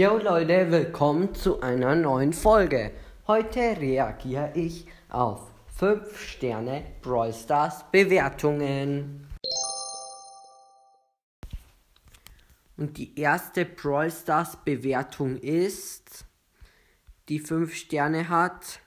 Yo Leute, willkommen zu einer neuen Folge. Heute reagiere ich auf 5 Sterne Brawl Stars Bewertungen. Und die erste Brawl Stars Bewertung ist, die 5 Sterne hat.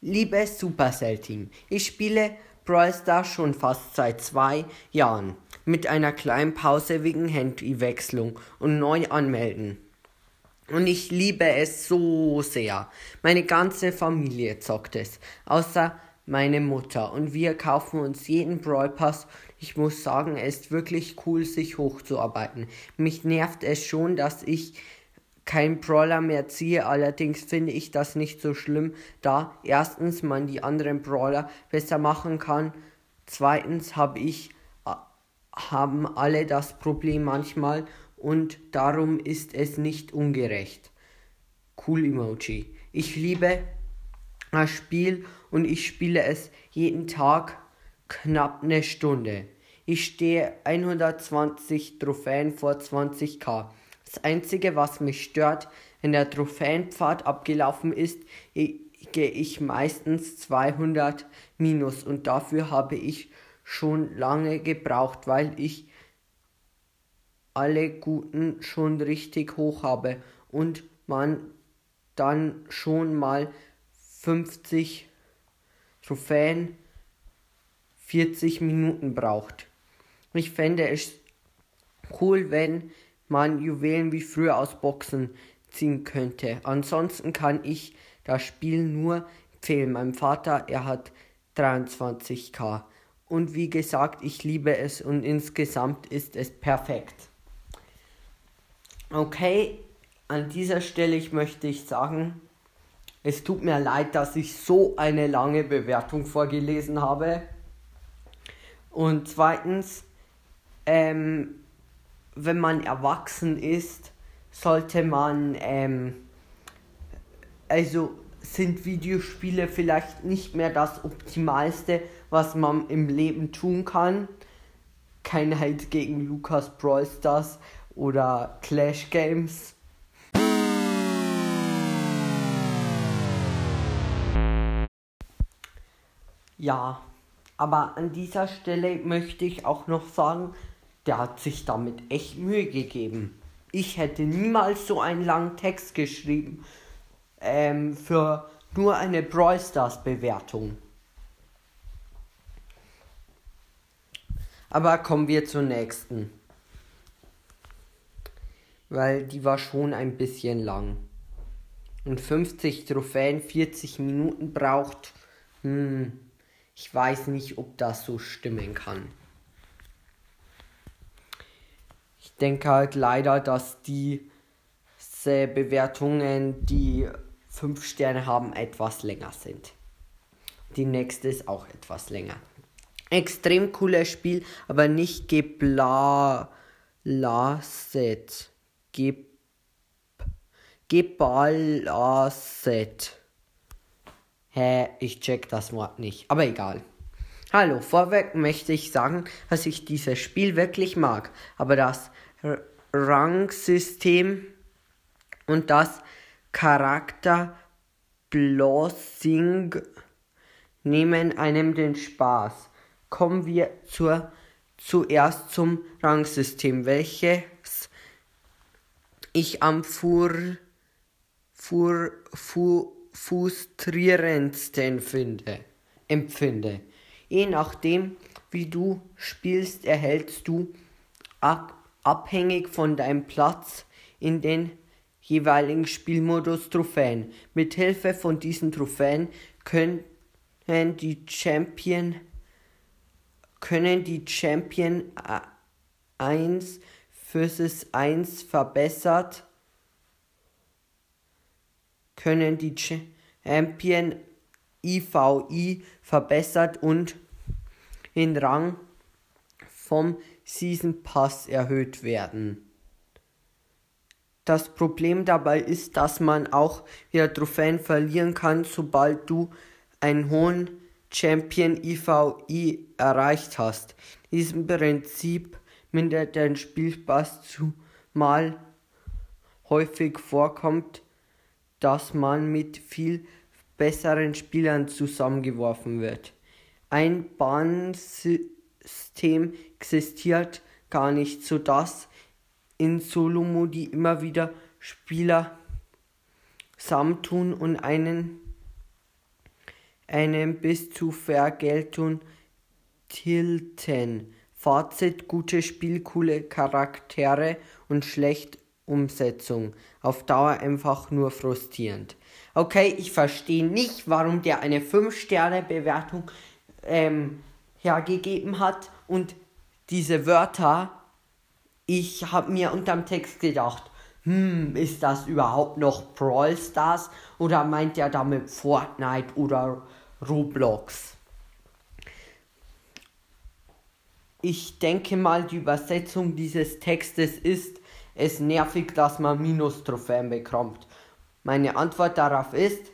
Liebes Supercell Team, ich spiele Brawl Stars schon fast seit zwei Jahren mit einer kleinen Pause wegen Handywechslung und neu anmelden. Und ich liebe es so sehr. Meine ganze Familie zockt es, außer meine Mutter. Und wir kaufen uns jeden Brawl Pass. Ich muss sagen, es ist wirklich cool, sich hochzuarbeiten. Mich nervt es schon, dass ich kein Brawler mehr ziehe. Allerdings finde ich das nicht so schlimm, da erstens man die anderen Brawler besser machen kann. Zweitens habe ich haben alle das Problem manchmal und darum ist es nicht ungerecht. Cool Emoji. Ich liebe das Spiel und ich spiele es jeden Tag knapp eine Stunde. Ich stehe 120 Trophäen vor 20k. Das einzige, was mich stört, wenn der Trophäenpfad abgelaufen ist, gehe ich meistens 200 minus und dafür habe ich schon lange gebraucht, weil ich alle guten schon richtig hoch habe und man dann schon mal 50 Trophäen 40 Minuten braucht. Ich fände es cool, wenn man Juwelen wie früher aus Boxen ziehen könnte. Ansonsten kann ich das Spiel nur empfehlen. Mein Vater, er hat 23k. Und wie gesagt, ich liebe es und insgesamt ist es perfekt. Okay, an dieser Stelle möchte ich sagen, es tut mir leid, dass ich so eine lange Bewertung vorgelesen habe. Und zweitens, ähm, wenn man erwachsen ist, sollte man, ähm, also sind Videospiele vielleicht nicht mehr das Optimalste, was man im Leben tun kann. Kein Hate gegen Lukas Brawl Stars oder Clash Games. Ja, aber an dieser Stelle möchte ich auch noch sagen, der hat sich damit echt Mühe gegeben. Ich hätte niemals so einen langen Text geschrieben ähm, für nur eine Brawl Stars Bewertung. Aber kommen wir zur nächsten. Weil die war schon ein bisschen lang. Und 50 Trophäen 40 Minuten braucht. Hm, ich weiß nicht, ob das so stimmen kann. Ich denke halt leider, dass die Bewertungen, die 5 Sterne haben, etwas länger sind. Die nächste ist auch etwas länger. Extrem cooles Spiel, aber nicht geblaset. Ge gebalaset. Hä, ich check das Wort nicht. Aber egal. Hallo, vorweg möchte ich sagen, dass ich dieses Spiel wirklich mag. Aber das Rangsystem und das Charakter Blossing. Nehmen einem den Spaß. Kommen wir zur, zuerst zum Rangsystem, welches ich am fur, fur, fu, frustrierendsten finde, empfinde. Je nachdem, wie du spielst, erhältst du ab, abhängig von deinem Platz in den jeweiligen Spielmodus Trophäen. Mit Hilfe von diesen Trophäen können die Champion können die Champion 1 vs 1 verbessert, können die Champion IVI verbessert und in Rang vom Season Pass erhöht werden. Das Problem dabei ist, dass man auch wieder Trophäen verlieren kann, sobald du einen hohen Champion IVI erreicht hast. Diesem Prinzip mindert den Spielspaß mal häufig vorkommt, dass man mit viel besseren Spielern zusammengeworfen wird. Ein Bahnsystem existiert gar nicht, sodass in Solo-Modi immer wieder Spieler zusammentun und einen, einen bis zu Vergeltung tilten. Fazit: gute Spiel, coole Charaktere und schlecht Umsetzung. Auf Dauer einfach nur frustrierend. Okay, ich verstehe nicht, warum der eine 5-Sterne-Bewertung ähm, hergegeben hat und diese Wörter. Ich habe mir unterm Text gedacht, hm, ist das überhaupt noch Brawl Stars oder meint er damit Fortnite oder Roblox? Ich denke mal, die Übersetzung dieses Textes ist, es nervig, dass man Minus-Trophäen bekommt. Meine Antwort darauf ist,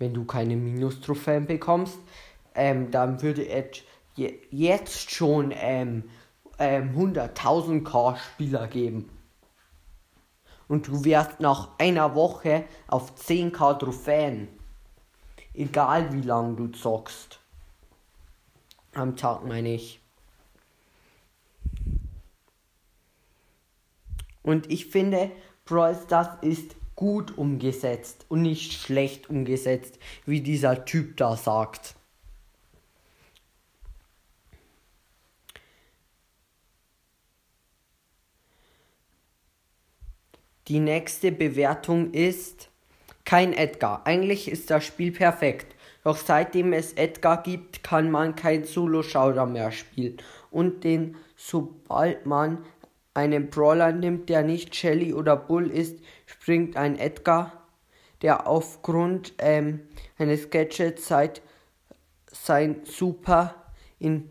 wenn du keine Minus-Trophäen bekommst, ähm, dann würde jetzt schon ähm, ähm, 100.000k Spieler geben. Und du wirst nach einer Woche auf 10k Trophäen. Egal wie lange du zockst. Am Tag meine ich. Und ich finde, Brawl Stars ist gut umgesetzt und nicht schlecht umgesetzt, wie dieser Typ da sagt. Die nächste Bewertung ist kein Edgar. Eigentlich ist das Spiel perfekt. Doch seitdem es Edgar gibt, kann man kein Solo-Shouder mehr spielen. Und den, sobald man einen Brawler nimmt, der nicht Shelly oder Bull ist, springt ein Edgar, der aufgrund ähm, eines Gadgets seit sein Super in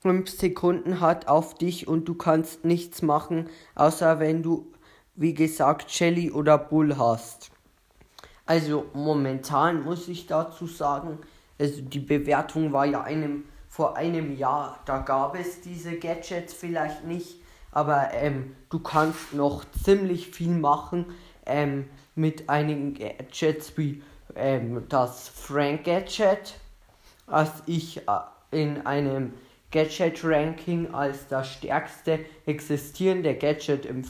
5 Sekunden hat auf dich und du kannst nichts machen, außer wenn du, wie gesagt, Shelly oder Bull hast. Also momentan muss ich dazu sagen, also die Bewertung war ja einem vor einem Jahr, da gab es diese Gadgets vielleicht nicht, aber ähm, du kannst noch ziemlich viel machen ähm, mit einigen Gadgets wie ähm, das Frank Gadget, als ich äh, in einem Gadget Ranking als das stärkste existierende Gadget im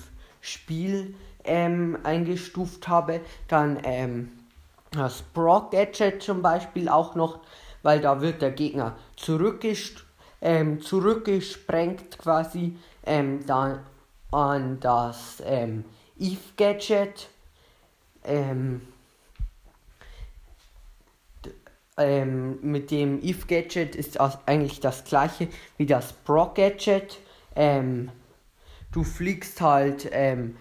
Spiel ähm, eingestuft habe. Dann ähm, das Brock Gadget zum Beispiel auch noch, weil da wird der Gegner zurückgest ähm, zurückgesprengt quasi ähm, dann an das ähm, Eve Gadget. Ähm, ähm, mit dem Eve Gadget ist eigentlich das gleiche wie das Brock Gadget. Ähm, du fliegst halt ähm,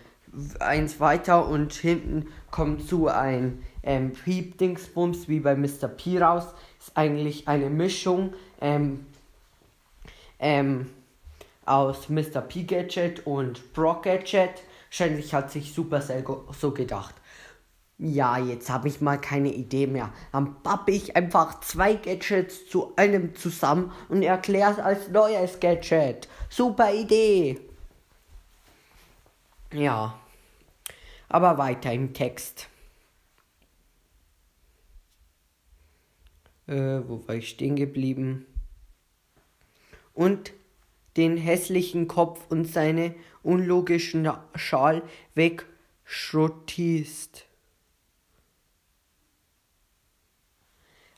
eins weiter und hinten kommt so ein ähm, Piep-Dingsbums wie bei Mr. P raus. Ist eigentlich eine Mischung ähm, ähm, aus Mr. P Gadget und Brock Gadget. Wahrscheinlich hat sich Supercell so gedacht. Ja, jetzt habe ich mal keine Idee mehr. Dann pappe ich einfach zwei Gadgets zu einem zusammen und erkläre es als neues Gadget. Super Idee. Ja. Aber weiter im Text. Äh, wo war ich stehen geblieben? Und den hässlichen Kopf und seine unlogischen Schal wegschrottist.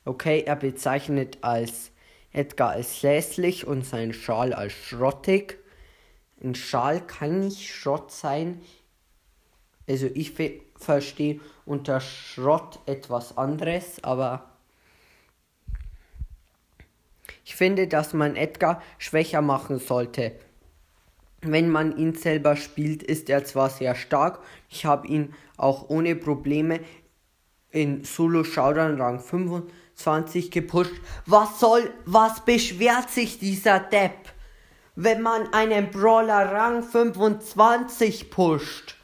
Okay, er bezeichnet als Edgar als hässlich und sein Schal als schrottig. Ein Schal kann nicht Schrott sein. Also ich verstehe unter Schrott etwas anderes, aber ich finde, dass man Edgar schwächer machen sollte. Wenn man ihn selber spielt, ist er zwar sehr stark, ich habe ihn auch ohne Probleme in Solo Showdown Rang 25 gepusht. Was soll, was beschwert sich dieser Depp, wenn man einen Brawler Rang 25 pusht?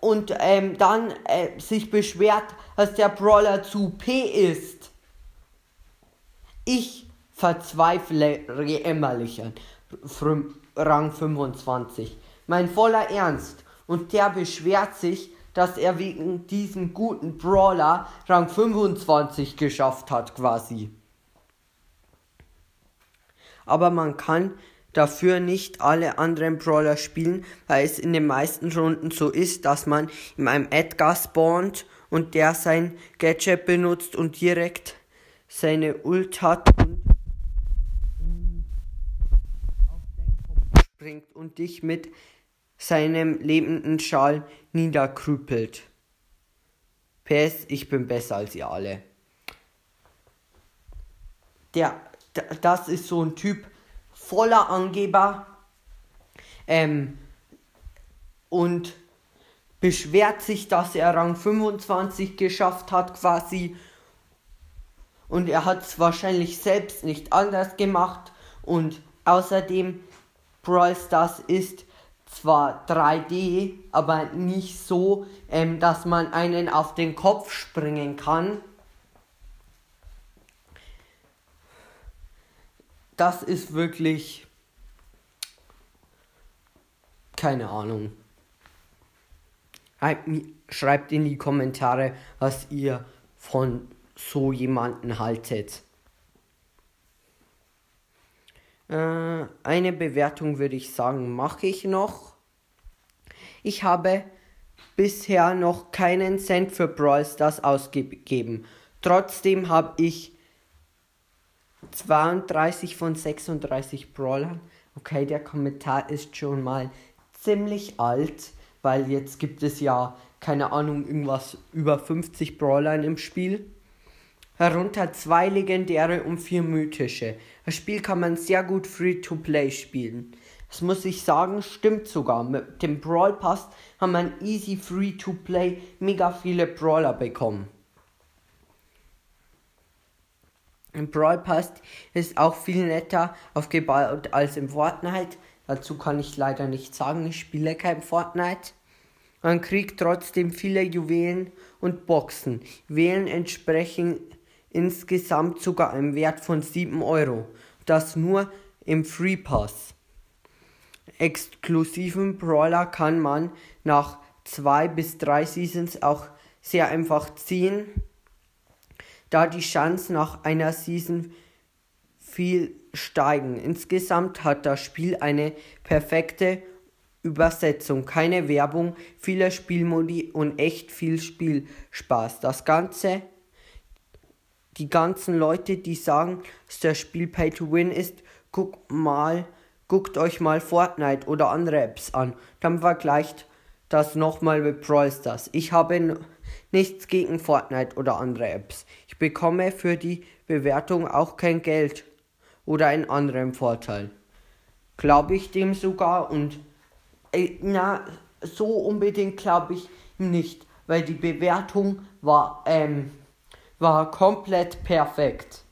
Und ähm, dann äh, sich beschwert, dass der Brawler zu P ist. Ich verzweifle jämmerlich an. Rang 25. Mein voller Ernst. Und der beschwert sich, dass er wegen diesem guten Brawler Rang 25 geschafft hat quasi. Aber man kann dafür nicht alle anderen Brawler spielen, weil es in den meisten Runden so ist, dass man in einem Edgar spawnt und der sein Gadget benutzt und direkt seine Ult hat und auf deinen Kopf springt und dich mit seinem lebenden Schal niederkrüppelt. PS, ich bin besser als ihr alle. Der, das ist so ein Typ voller Angeber ähm, und beschwert sich, dass er Rang 25 geschafft hat quasi und er hat es wahrscheinlich selbst nicht anders gemacht und außerdem Brawl Stars ist zwar 3D, aber nicht so, ähm, dass man einen auf den Kopf springen kann. Das ist wirklich keine Ahnung. Schreibt in die Kommentare, was ihr von so jemanden haltet. Äh, eine Bewertung würde ich sagen, mache ich noch. Ich habe bisher noch keinen Cent für Brawl Stars ausgegeben. Trotzdem habe ich 32 von 36 Brawlern. Okay, der Kommentar ist schon mal ziemlich alt, weil jetzt gibt es ja, keine Ahnung, irgendwas über 50 Brawler im Spiel. Herunter zwei legendäre und vier mythische. Das Spiel kann man sehr gut free-to-play spielen. Das muss ich sagen, stimmt sogar. Mit dem Brawl Pass haben man easy free-to-play mega viele Brawler bekommen. Im Brawl Pass ist auch viel netter aufgebaut als im Fortnite. Dazu kann ich leider nicht sagen, ich spiele kein Fortnite. Man kriegt trotzdem viele Juwelen und Boxen. Wählen entsprechen insgesamt sogar einen Wert von 7 Euro. Das nur im Free Pass. Exklusiven Brawler kann man nach 2 bis 3 Seasons auch sehr einfach ziehen, da die Chance nach einer Season viel steigen. Insgesamt hat das Spiel eine perfekte Übersetzung, keine Werbung, viele Spielmodi und echt viel Spielspaß. Das Ganze die ganzen Leute, die sagen, dass das Spiel Pay to Win ist, guckt mal, guckt euch mal Fortnite oder andere Apps an. Dann vergleicht das nochmal mit Brawl Stars. Ich habe nichts gegen Fortnite oder andere Apps. Bekomme für die Bewertung auch kein Geld oder einen anderen Vorteil. Glaube ich dem sogar und äh, na, so unbedingt glaube ich nicht, weil die Bewertung war ähm, war komplett perfekt.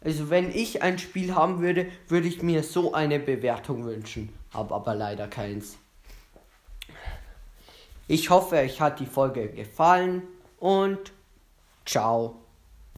Also wenn ich ein Spiel haben würde, würde ich mir so eine Bewertung wünschen. Habe aber leider keins. Ich hoffe, euch hat die Folge gefallen und ciao.